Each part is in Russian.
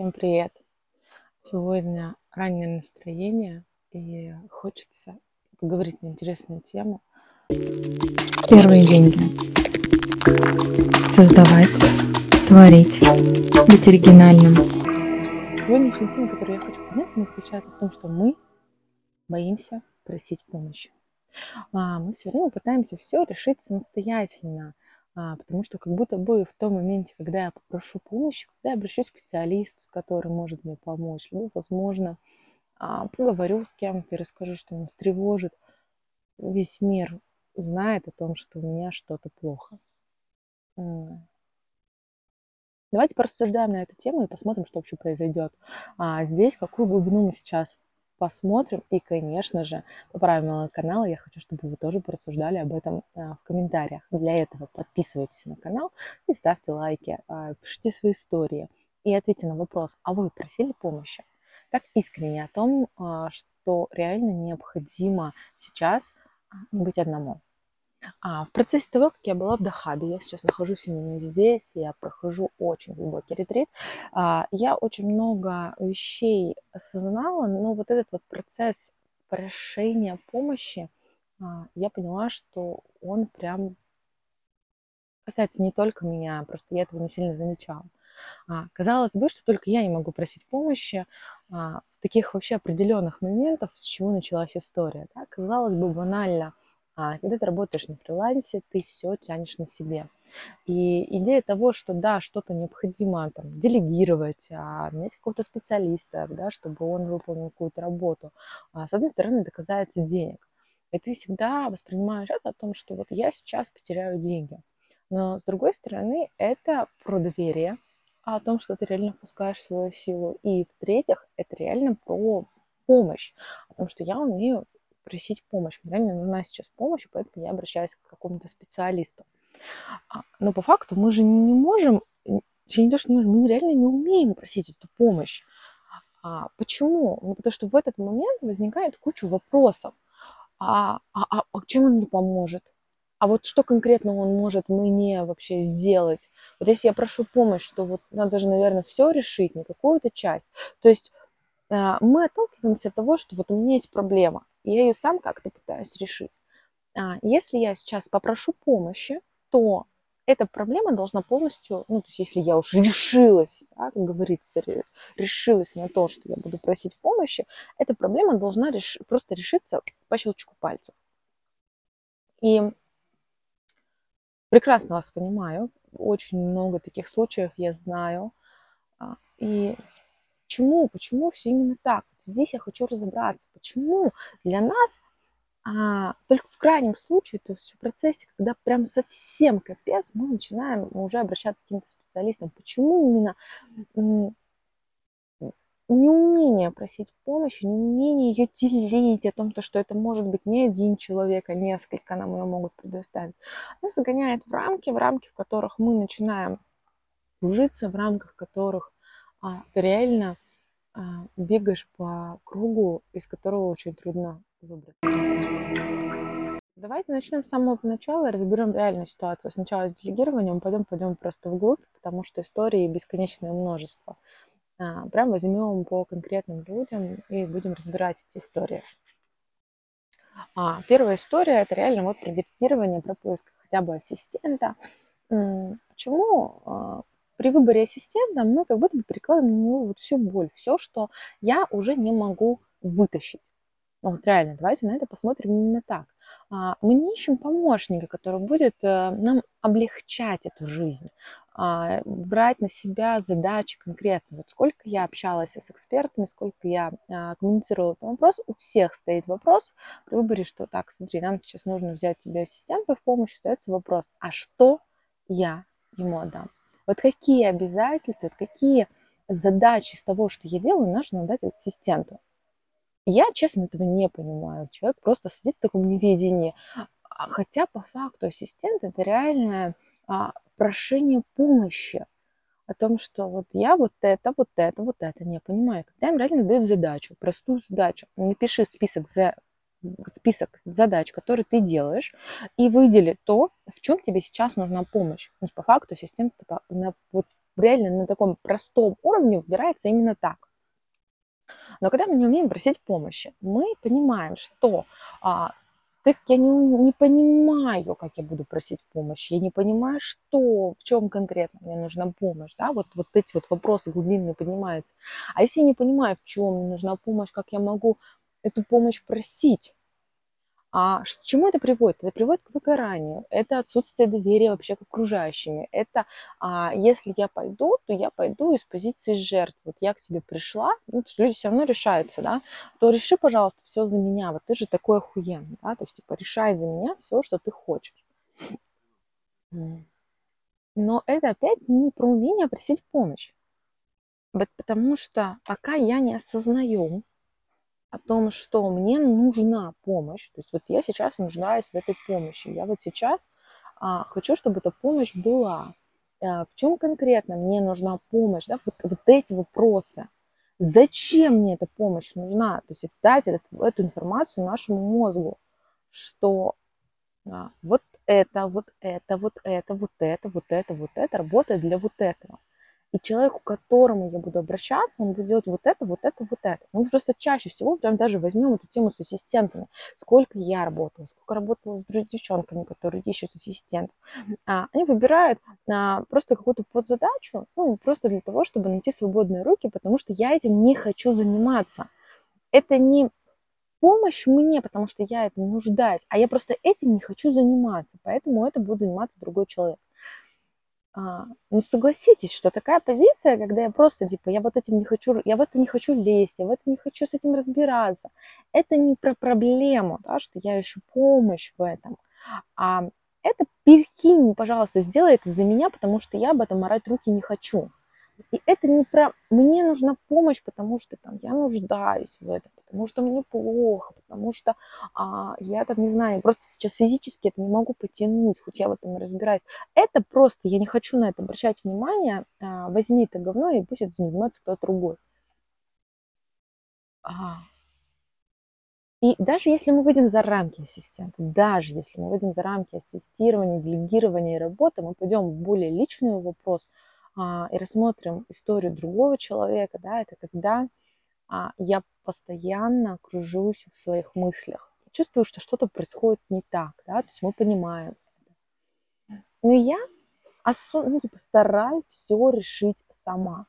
Всем привет! Сегодня раннее настроение и хочется поговорить на интересную тему. Первые деньги. Создавать, творить, быть оригинальным. Сегодняшняя тема, которую я хочу поднять, она заключается в том, что мы боимся просить помощи. А, мы все время пытаемся все решить самостоятельно, потому что как будто бы в том моменте, когда я попрошу помощи, когда я обращусь к специалисту, с которым может мне помочь, либо, возможно, а, поговорю с кем-то и расскажу, что нас тревожит, весь мир знает о том, что у меня что-то плохо. Давайте порассуждаем на эту тему и посмотрим, что вообще произойдет. А здесь какую глубину мы сейчас посмотрим. И, конечно же, по правилам канала я хочу, чтобы вы тоже порассуждали об этом а, в комментариях. Для этого подписывайтесь на канал и ставьте лайки, а, пишите свои истории и ответьте на вопрос, а вы просили помощи? Так искренне о том, а, что реально необходимо сейчас не быть одному. А, в процессе того, как я была в Дахабе, я сейчас нахожусь именно здесь, я прохожу очень глубокий ретрит, а, я очень много вещей осознала, но вот этот вот процесс прошения помощи, а, я поняла, что он прям касается не только меня, просто я этого не сильно замечала. А, казалось бы, что только я не могу просить помощи а, в таких вообще определенных моментах, с чего началась история. Да? Казалось бы, банально – а когда ты работаешь на фрилансе, ты все тянешь на себе. И идея того, что да, что-то необходимо там, делегировать, а, нанять какого-то специалиста, да, чтобы он выполнил какую-то работу, а, с одной стороны, это касается денег. И ты всегда воспринимаешь это о том, что вот я сейчас потеряю деньги. Но с другой стороны, это про доверие, о том, что ты реально впускаешь свою силу. И в-третьих, это реально про помощь, о том, что я умею просить помощь. Мне реально нужна сейчас помощь, поэтому я обращаюсь к какому-то специалисту. А, но по факту мы же не можем, не то, что не можем, мы реально не умеем просить эту помощь. А, почему? Ну, потому что в этот момент возникает куча вопросов. А, а, а, а чем он мне поможет? А вот что конкретно он может мне вообще сделать? Вот если я прошу помощь, то вот надо же, наверное, все решить, не какую-то часть. То есть а, мы отталкиваемся от того, что вот у меня есть проблема, я ее сам как-то пытаюсь решить. А, если я сейчас попрошу помощи, то эта проблема должна полностью, ну, то есть если я уже решилась, да, как говорится, решилась на то, что я буду просить помощи, эта проблема должна реш... просто решиться по щелчку пальцев. И прекрасно вас понимаю, очень много таких случаев я знаю. А, и Почему? Почему все именно так? Вот здесь я хочу разобраться. Почему для нас а, только в крайнем случае, то есть в процессе, когда прям совсем капец, мы начинаем уже обращаться к каким-то специалистам. Почему именно неумение просить помощи, неумение ее делить, о том, что это может быть не один человек, а несколько нам ее могут предоставить, нас загоняет в рамки, в рамки, в которых мы начинаем кружиться, в рамках которых а, реально а, бегаешь по кругу, из которого очень трудно выбраться. Давайте начнем с самого начала и разберем реальную ситуацию. Сначала с делегированием, пойдем, пойдем просто вглубь, потому что истории бесконечное множество. А, прям возьмем по конкретным людям и будем разбирать эти истории. А, первая история это реально вот про делегирование, про поиск хотя бы ассистента. Почему а, при выборе ассистента мы как будто бы перекладываем на него вот всю боль, все, что я уже не могу вытащить. Вот реально, давайте на это посмотрим именно так. А, мы не ищем помощника, который будет э, нам облегчать эту жизнь, а, брать на себя задачи конкретно. Вот сколько я общалась с экспертами, сколько я а, коммуницировала по вопросу, у всех стоит вопрос при выборе, что так, смотри, нам сейчас нужно взять тебе ассистента в помощь, остается вопрос, а что я ему отдам? Вот какие обязательства, вот какие задачи из того, что я делаю, нужно дать ассистенту. Я, честно, этого не понимаю. Человек просто сидит в таком неведении. А, хотя по факту ассистент это реальное а, прошение помощи о том, что вот я вот это, вот это, вот это не понимаю. Когда им реально дают задачу, простую задачу, напиши список за список задач, которые ты делаешь, и выдели то, в чем тебе сейчас нужна помощь. То есть по факту ассистент типа, на, вот реально на таком простом уровне выбирается именно так. Но когда мы не умеем просить помощи, мы понимаем, что а, так я не, не понимаю, как я буду просить помощи, я не понимаю, что, в чем конкретно мне нужна помощь, да, вот, вот эти вот вопросы глубинные поднимаются. А если я не понимаю, в чем мне нужна помощь, как я могу эту помощь просить, а к чему это приводит? Это приводит к выгоранию, это отсутствие доверия вообще к окружающим. Это а, если я пойду, то я пойду из позиции жертв. Вот я к тебе пришла, ну, люди все равно решаются, да, то реши, пожалуйста, все за меня. Вот ты же такой охуенный, да, то есть типа решай за меня все, что ты хочешь. Но это опять не про умение просить помощь. Потому что пока я не осознаю, о том, что мне нужна помощь. То есть вот я сейчас нуждаюсь в этой помощи. Я вот сейчас а, хочу, чтобы эта помощь была. А, в чем конкретно мне нужна помощь? Да? Вот, вот эти вопросы. Зачем мне эта помощь нужна? То есть дать этот, эту информацию нашему мозгу, что а, вот это, вот это, вот это, вот это, вот это, вот это работает для вот этого. И человеку, к которому я буду обращаться, он будет делать вот это, вот это, вот это. Мы просто чаще всего прям даже возьмем эту тему с ассистентами. Сколько я работала, сколько работала с девчонками, которые ищут ассистентов. А, они выбирают а, просто какую-то подзадачу, ну, просто для того, чтобы найти свободные руки, потому что я этим не хочу заниматься. Это не помощь мне, потому что я этим нуждаюсь, а я просто этим не хочу заниматься, поэтому это будет заниматься другой человек. А, ну, согласитесь, что такая позиция, когда я просто, типа, я вот этим не хочу, я в это не хочу лезть, я в это не хочу с этим разбираться. Это не про проблему, да, что я ищу помощь в этом, а это перекинь, пожалуйста, сделай это за меня, потому что я об этом морать руки не хочу. И это не про мне нужна помощь, потому что там я нуждаюсь в этом, потому что мне плохо, потому что а, я там не знаю, просто сейчас физически это не могу потянуть, хоть я в этом и разбираюсь. Это просто я не хочу на это обращать внимание. А, возьми это говно и пусть это занимается кто-то другой. А. И даже если мы выйдем за рамки ассистента, даже если мы выйдем за рамки ассистирования, делегирования и работы, мы пойдем в более личный вопрос – и рассмотрим историю другого человека, да, это когда а, я постоянно кружусь в своих мыслях, чувствую, что что-то происходит не так, да, то есть мы понимаем это. Но я особо, ну, типа, стараюсь все решить сама.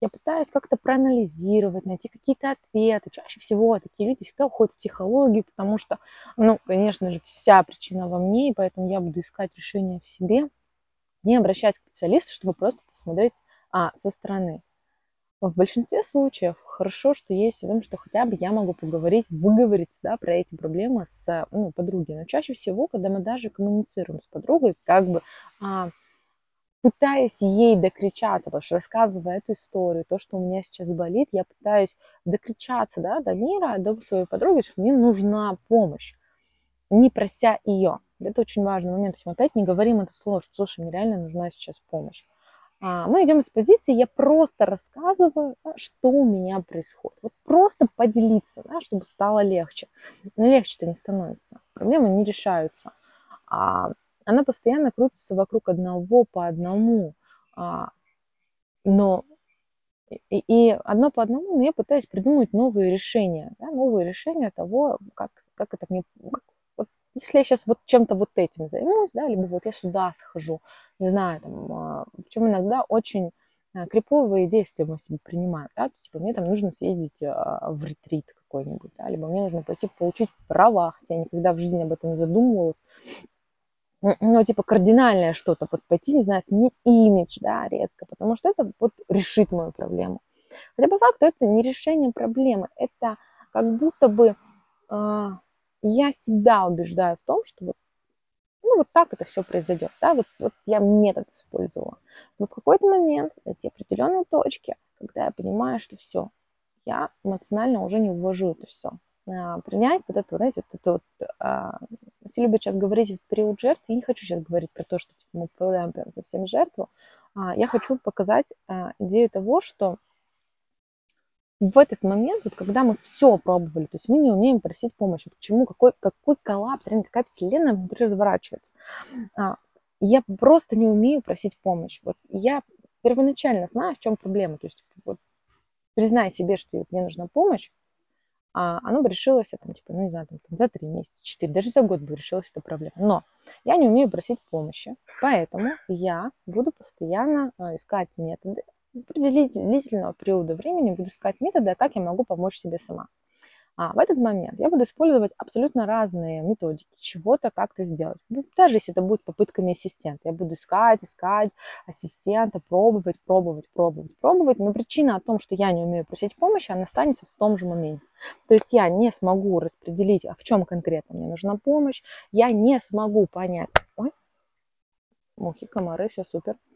Я пытаюсь как-то проанализировать, найти какие-то ответы. Чаще всего такие люди всегда уходят в психологию, потому что, ну, конечно же, вся причина во мне, и поэтому я буду искать решение в себе – не обращаясь к специалисту, чтобы просто посмотреть а, со стороны. В большинстве случаев хорошо, что есть в том, что хотя бы я могу поговорить, выговориться да, про эти проблемы с ну, подругой. Но чаще всего, когда мы даже коммуницируем с подругой, как бы а, пытаясь ей докричаться, потому что рассказывая эту историю, то, что у меня сейчас болит, я пытаюсь докричаться да, до мира, до своей подруги, что мне нужна помощь, не прося ее. Это очень важный момент. То есть мы опять не говорим это слово, что, слушай, мне реально нужна сейчас помощь. А мы идем из позиции, я просто рассказываю, что у меня происходит. Вот просто поделиться, да, чтобы стало легче. Но легче-то не становится. Проблемы не решаются. А, она постоянно крутится вокруг одного по одному. А, но и, и одно по одному, но я пытаюсь придумать новые решения, да, новые решения того, как, как это мне, как если я сейчас вот чем-то вот этим займусь, да, либо вот я сюда схожу, не знаю, там, а, причем иногда очень а, криповые действия мы себе принимаем, да, то типа, мне там нужно съездить а, в ретрит какой-нибудь, да, либо мне нужно пойти получить права, хотя я никогда в жизни об этом не задумывалась, ну, типа, кардинальное что-то, вот пойти, не знаю, сменить имидж, да, резко, потому что это вот решит мою проблему. Хотя по факту это не решение проблемы, это как будто бы я себя убеждаю в том, что вот, ну, вот так это все произойдет. Да? Вот, вот я метод использовала. Но в какой-то момент, эти определенные точки, когда я понимаю, что все, я эмоционально уже не ввожу это все. А, принять вот это, знаете, вот это вот, а, все любят сейчас говорить этот период жертвы. Я не хочу сейчас говорить про то, что типа, мы попадаем прям совсем жертву. А, я хочу показать а, идею того, что в этот момент, вот когда мы все пробовали, то есть мы не умеем просить помощь, вот к чему, какой, какой коллапс, реально какая вселенная внутри разворачивается. А, я просто не умею просить помощь. Вот я первоначально зная, в чем проблема. То есть вот, признай себе, что мне нужна помощь, а оно бы решилось, там, типа, ну, не знаю, там, за три месяца, четыре, даже за год бы решилась эта проблема. Но я не умею просить помощи, поэтому я буду постоянно а, искать методы, длительного периода времени буду искать методы, как я могу помочь себе сама. А в этот момент я буду использовать абсолютно разные методики, чего-то как-то сделать. Ну, даже если это будет попытками ассистента. Я буду искать, искать ассистента, пробовать, пробовать, пробовать, пробовать. Но причина о том, что я не умею просить помощи, она останется в том же моменте. То есть я не смогу распределить, а в чем конкретно мне нужна помощь. Я не смогу понять, ой, мухи, комары, все супер а,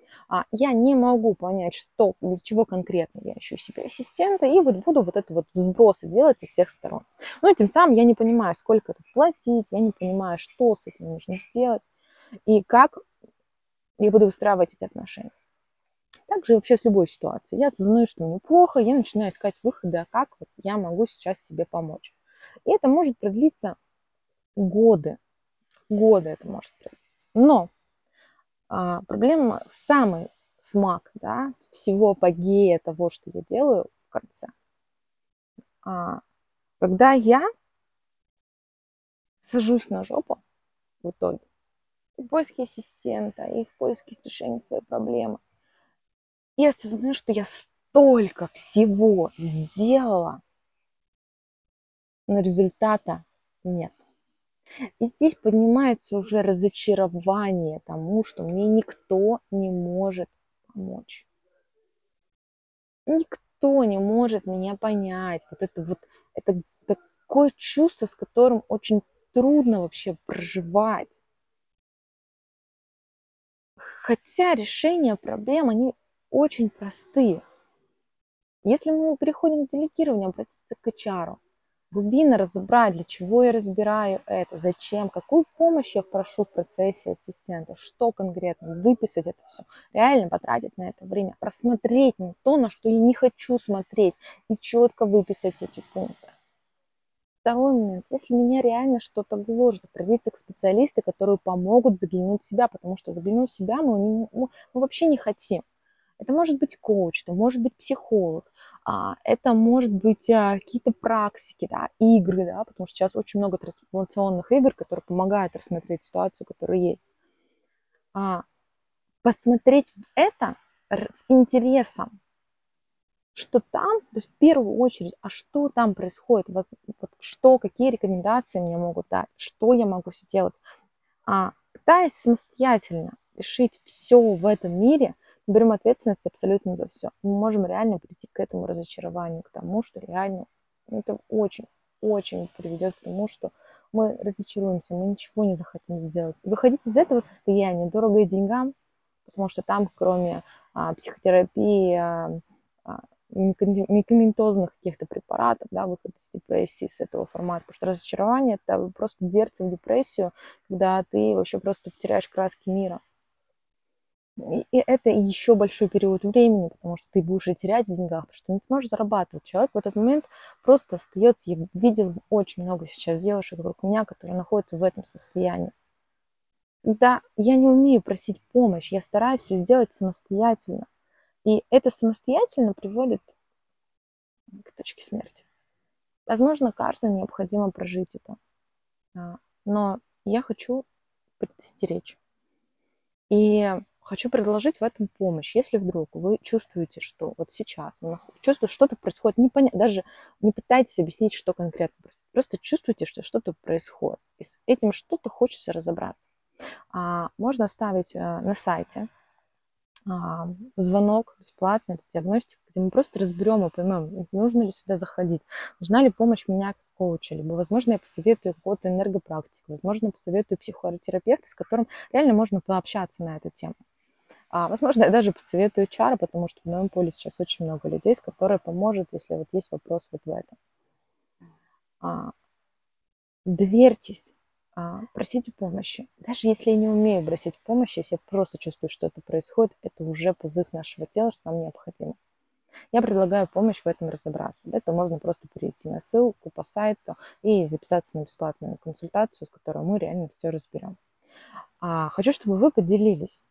я не могу понять, что, для чего конкретно я ищу себе ассистента, и вот буду вот это вот сбросы делать из всех сторон. Но тем самым я не понимаю, сколько это платить, я не понимаю, что с этим нужно сделать, и как я буду выстраивать эти отношения. Также вообще с любой ситуацией. Я осознаю, что мне плохо, я начинаю искать выходы, а как вот я могу сейчас себе помочь. И это может продлиться годы. Годы это может продлиться. Но а, проблема в самый смак, да, всего апогея того, что я делаю в конце. А, когда я сажусь на жопу в итоге, и в поиске ассистента, и в поиске решения своей проблемы, и осознаю, что я столько всего сделала, но результата нет. И здесь поднимается уже разочарование тому, что мне никто не может помочь. Никто не может меня понять. Вот это вот это такое чувство, с которым очень трудно вообще проживать. Хотя решения проблем, они очень простые. Если мы переходим к делегированию, обратиться к HR, глубинно разобрать, для чего я разбираю это, зачем, какую помощь я прошу в процессе ассистента, что конкретно, выписать это все, реально потратить на это время, просмотреть на то, на что я не хочу смотреть, и четко выписать эти пункты. Второй момент. Если меня реально что-то гложет, обратиться к специалисту, которые помогут заглянуть в себя, потому что заглянуть в себя мы, не, мы вообще не хотим. Это может быть коуч, это может быть психолог, это может быть а, какие-то практики, да, игры, да, потому что сейчас очень много трансформационных игр, которые помогают рассмотреть ситуацию, которая есть. А, посмотреть это с интересом, что там, то есть в первую очередь, а что там происходит, вот, что, какие рекомендации мне могут дать, что я могу сделать, а, пытаясь самостоятельно решить все в этом мире – берем ответственность абсолютно за все. Мы можем реально прийти к этому разочарованию, к тому, что реально это очень, очень приведет к тому, что мы разочаруемся, мы ничего не захотим сделать. И выходить из этого состояния дорого и деньгам, потому что там, кроме а, психотерапии, а, а, медикаментозных каких-то препаратов, да, выход из депрессии с этого формата. Потому что разочарование – это просто дверца в депрессию, когда ты вообще просто потеряешь краски мира. И это еще большой период времени, потому что ты будешь терять в деньгах, потому что ты не сможешь зарабатывать. Человек в этот момент просто остается. Я видел очень много сейчас девушек вокруг меня, которые находятся в этом состоянии. Да, я не умею просить помощь, я стараюсь все сделать самостоятельно. И это самостоятельно приводит к точке смерти. Возможно, каждому необходимо прожить это. А, но я хочу предостеречь. И хочу предложить в этом помощь. Если вдруг вы чувствуете, что вот сейчас чувствуете, что-то происходит, не понятно, даже не пытайтесь объяснить, что конкретно происходит. Просто чувствуете, что что-то происходит. И с этим что-то хочется разобраться. А, можно оставить а, на сайте а, звонок бесплатный, это диагностика, где мы просто разберем и поймем, нужно ли сюда заходить, нужна ли помощь меня как коуча, либо, возможно, я посоветую какого-то энергопрактика, возможно, посоветую психотерапевта, с которым реально можно пообщаться на эту тему. А, возможно, я даже посоветую чара, потому что в моем поле сейчас очень много людей, с которыми поможет, если вот есть вопрос вот в этом. А, доверьтесь, а, просите помощи. Даже если я не умею просить помощи, если я просто чувствую, что это происходит, это уже позыв нашего тела, что нам необходимо. Я предлагаю помощь в этом разобраться. Для этого можно просто перейти на ссылку по сайту и записаться на бесплатную консультацию, с которой мы реально все разберем. А, хочу, чтобы вы поделились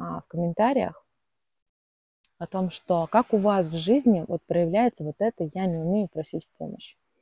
в комментариях, о том, что как у вас в жизни вот проявляется вот это «я не умею просить помощь».